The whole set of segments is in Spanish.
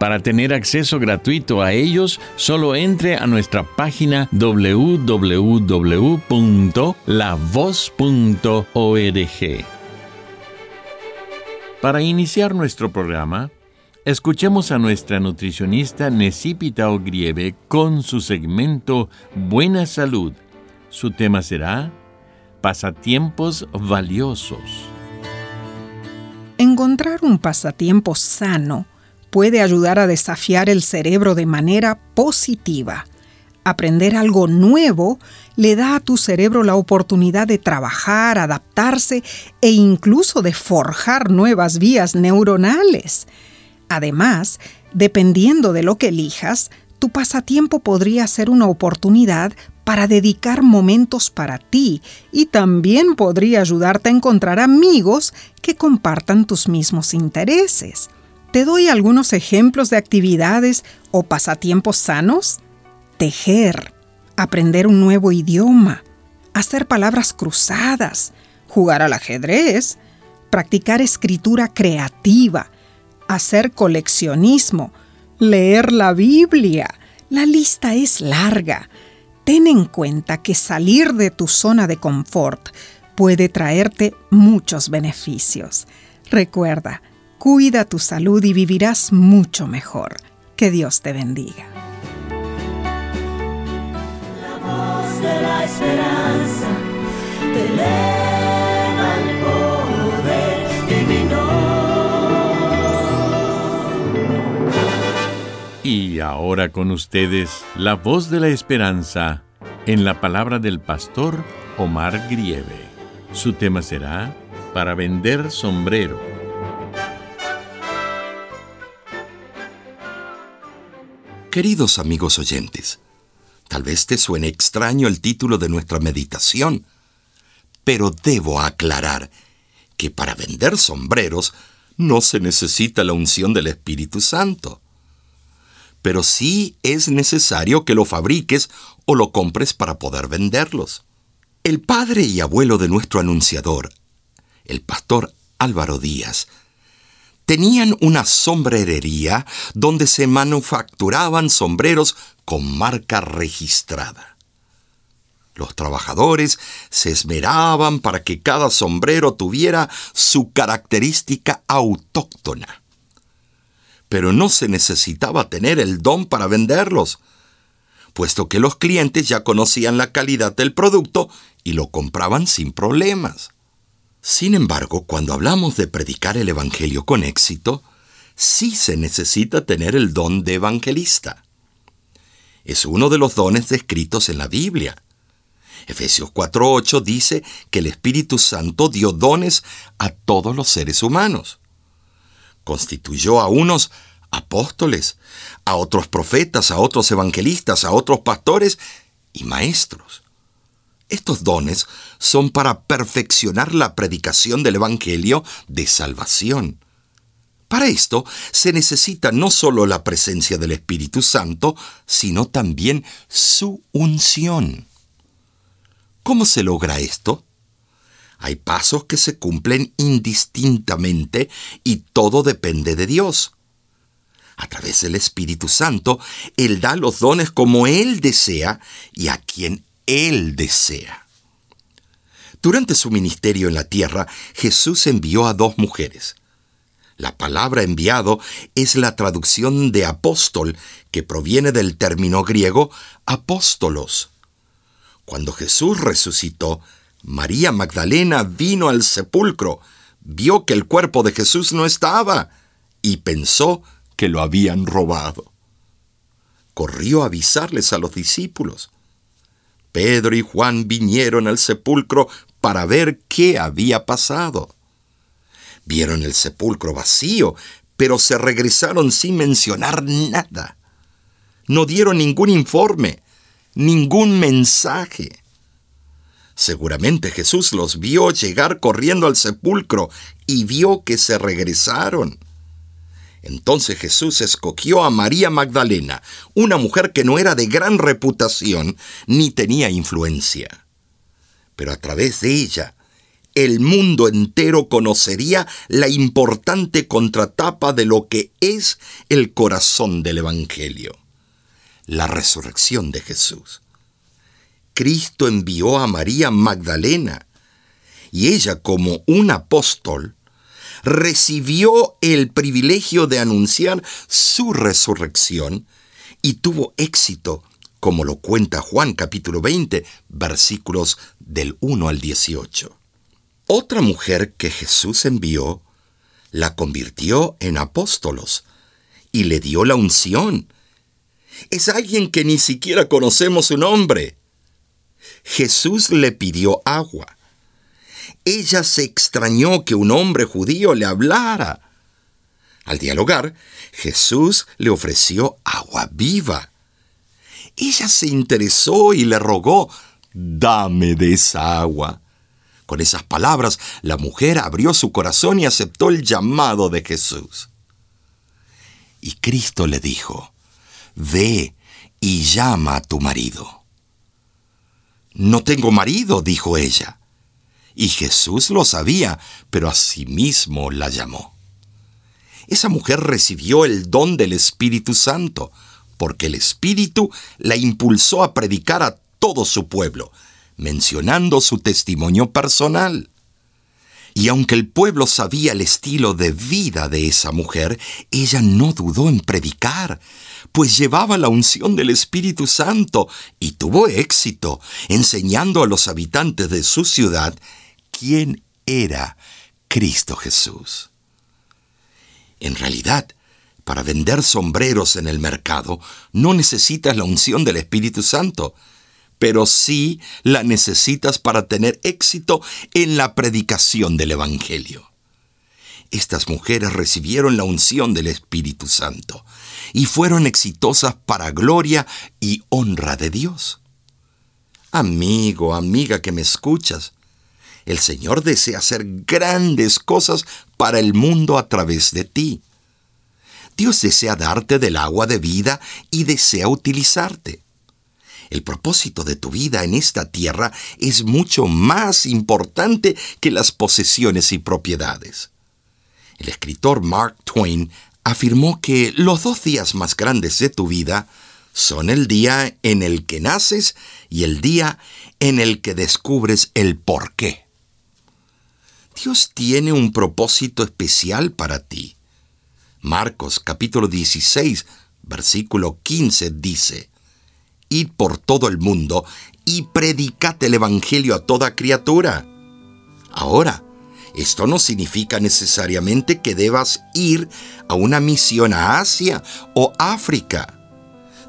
Para tener acceso gratuito a ellos, solo entre a nuestra página www.lavoz.org. Para iniciar nuestro programa, escuchemos a nuestra nutricionista Necipita Ogrieve con su segmento Buena Salud. Su tema será Pasatiempos Valiosos. Encontrar un pasatiempo sano puede ayudar a desafiar el cerebro de manera positiva. Aprender algo nuevo le da a tu cerebro la oportunidad de trabajar, adaptarse e incluso de forjar nuevas vías neuronales. Además, dependiendo de lo que elijas, tu pasatiempo podría ser una oportunidad para dedicar momentos para ti y también podría ayudarte a encontrar amigos que compartan tus mismos intereses. Te doy algunos ejemplos de actividades o pasatiempos sanos. Tejer, aprender un nuevo idioma, hacer palabras cruzadas, jugar al ajedrez, practicar escritura creativa, hacer coleccionismo, leer la Biblia. La lista es larga. Ten en cuenta que salir de tu zona de confort puede traerte muchos beneficios. Recuerda, Cuida tu salud y vivirás mucho mejor. Que Dios te bendiga. La voz de la esperanza te eleva el poder divino. Y ahora con ustedes, la voz de la esperanza en la palabra del pastor Omar Grieve. Su tema será Para vender sombrero. Queridos amigos oyentes, tal vez te suene extraño el título de nuestra meditación, pero debo aclarar que para vender sombreros no se necesita la unción del Espíritu Santo. Pero sí es necesario que lo fabriques o lo compres para poder venderlos. El padre y abuelo de nuestro anunciador, el pastor Álvaro Díaz, tenían una sombrerería donde se manufacturaban sombreros con marca registrada. Los trabajadores se esmeraban para que cada sombrero tuviera su característica autóctona. Pero no se necesitaba tener el don para venderlos, puesto que los clientes ya conocían la calidad del producto y lo compraban sin problemas. Sin embargo, cuando hablamos de predicar el Evangelio con éxito, sí se necesita tener el don de evangelista. Es uno de los dones descritos en la Biblia. Efesios 4.8 dice que el Espíritu Santo dio dones a todos los seres humanos. Constituyó a unos apóstoles, a otros profetas, a otros evangelistas, a otros pastores y maestros. Estos dones son para perfeccionar la predicación del Evangelio de salvación. Para esto se necesita no solo la presencia del Espíritu Santo, sino también su unción. ¿Cómo se logra esto? Hay pasos que se cumplen indistintamente y todo depende de Dios. A través del Espíritu Santo, Él da los dones como Él desea y a quien él desea. Durante su ministerio en la tierra, Jesús envió a dos mujeres. La palabra enviado es la traducción de apóstol, que proviene del término griego apóstolos. Cuando Jesús resucitó, María Magdalena vino al sepulcro, vio que el cuerpo de Jesús no estaba y pensó que lo habían robado. Corrió a avisarles a los discípulos. Pedro y Juan vinieron al sepulcro para ver qué había pasado. Vieron el sepulcro vacío, pero se regresaron sin mencionar nada. No dieron ningún informe, ningún mensaje. Seguramente Jesús los vio llegar corriendo al sepulcro y vio que se regresaron. Entonces Jesús escogió a María Magdalena, una mujer que no era de gran reputación ni tenía influencia. Pero a través de ella, el mundo entero conocería la importante contratapa de lo que es el corazón del Evangelio, la resurrección de Jesús. Cristo envió a María Magdalena y ella como un apóstol recibió el privilegio de anunciar su resurrección y tuvo éxito, como lo cuenta Juan capítulo 20, versículos del 1 al 18. Otra mujer que Jesús envió la convirtió en apóstolos y le dio la unción. Es alguien que ni siquiera conocemos su nombre. Jesús le pidió agua. Ella se extrañó que un hombre judío le hablara. Al dialogar, Jesús le ofreció agua viva. Ella se interesó y le rogó, dame de esa agua. Con esas palabras, la mujer abrió su corazón y aceptó el llamado de Jesús. Y Cristo le dijo, Ve y llama a tu marido. No tengo marido, dijo ella. Y Jesús lo sabía, pero a sí mismo la llamó. Esa mujer recibió el don del Espíritu Santo, porque el Espíritu la impulsó a predicar a todo su pueblo, mencionando su testimonio personal. Y aunque el pueblo sabía el estilo de vida de esa mujer, ella no dudó en predicar, pues llevaba la unción del Espíritu Santo y tuvo éxito, enseñando a los habitantes de su ciudad quién era Cristo Jesús. En realidad, para vender sombreros en el mercado no necesitas la unción del Espíritu Santo, pero sí la necesitas para tener éxito en la predicación del Evangelio. Estas mujeres recibieron la unción del Espíritu Santo y fueron exitosas para gloria y honra de Dios. Amigo, amiga que me escuchas, el Señor desea hacer grandes cosas para el mundo a través de ti. Dios desea darte del agua de vida y desea utilizarte. El propósito de tu vida en esta tierra es mucho más importante que las posesiones y propiedades. El escritor Mark Twain afirmó que los dos días más grandes de tu vida son el día en el que naces y el día en el que descubres el por qué. Dios tiene un propósito especial para ti. Marcos capítulo 16, versículo 15 dice, Id por todo el mundo y predicad el Evangelio a toda criatura. Ahora, esto no significa necesariamente que debas ir a una misión a Asia o África.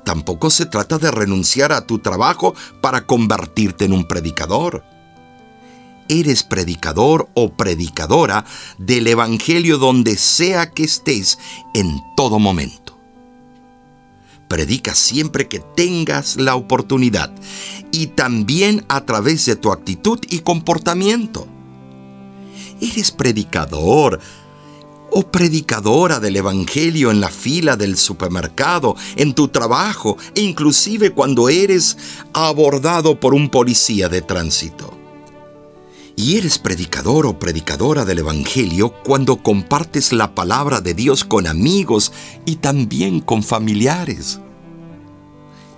Tampoco se trata de renunciar a tu trabajo para convertirte en un predicador. Eres predicador o predicadora del Evangelio donde sea que estés en todo momento. Predica siempre que tengas la oportunidad y también a través de tu actitud y comportamiento. Eres predicador o predicadora del Evangelio en la fila del supermercado, en tu trabajo e inclusive cuando eres abordado por un policía de tránsito. Y eres predicador o predicadora del Evangelio cuando compartes la palabra de Dios con amigos y también con familiares.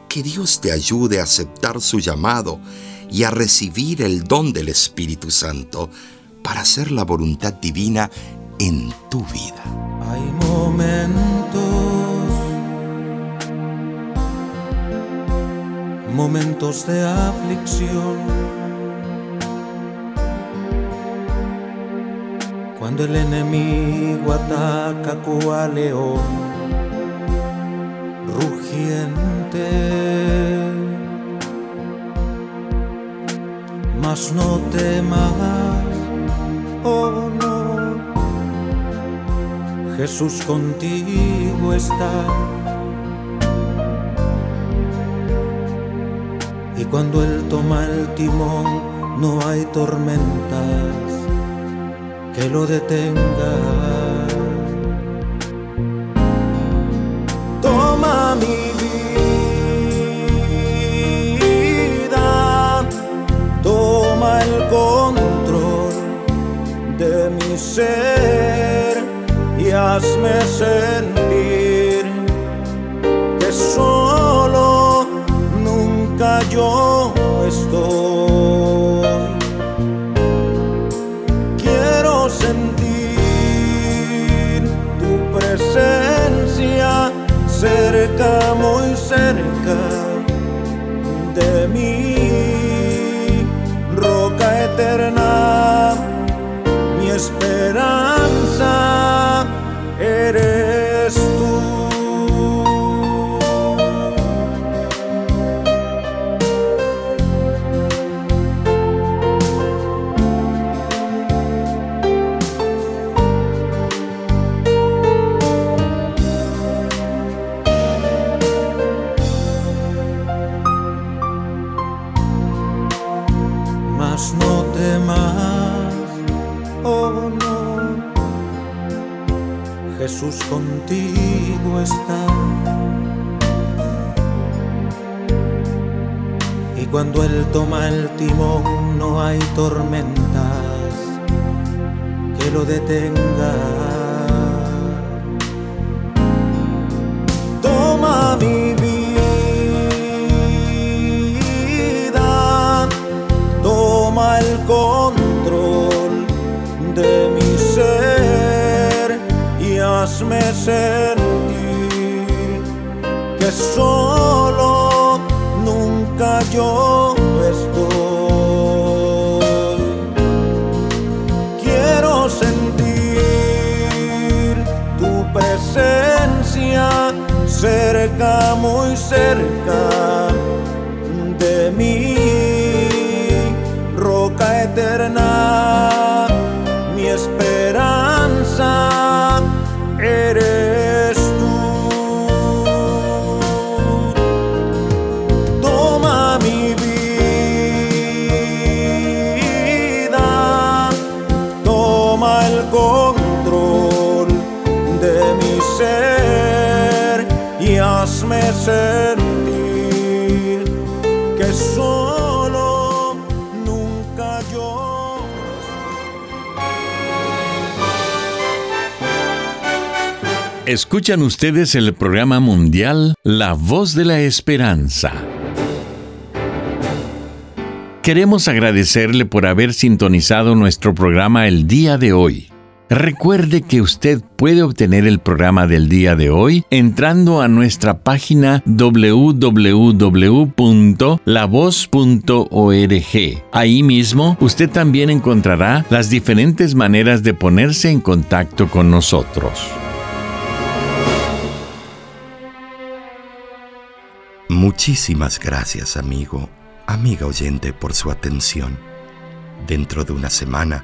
Que Dios te ayude a aceptar su llamado y a recibir el don del Espíritu Santo para hacer la voluntad divina en tu vida. Hay momentos, momentos de aflicción, cuando el enemigo ataca cual león rugiente. Mas no temas, oh no Jesús contigo está. Y cuando Él toma el timón, no hay tormentas que lo detenga. Toma mi vida, toma el control de mi ser hazme sentir presencia cerca, muy cerca de mí, roca eterna, mi esperanza Contigo está. Y cuando Él toma el timón no hay tormentas que lo detenga. Toma mi vida, toma el control hazme sentir que solo nunca yo estoy. Quiero sentir tu presencia cerca, muy cerca sentir que solo nunca yo. Escuchan ustedes el programa mundial La Voz de la Esperanza. Queremos agradecerle por haber sintonizado nuestro programa el día de hoy. Recuerde que usted puede obtener el programa del día de hoy entrando a nuestra página www.lavoz.org. Ahí mismo usted también encontrará las diferentes maneras de ponerse en contacto con nosotros. Muchísimas gracias, amigo, amiga oyente, por su atención. Dentro de una semana,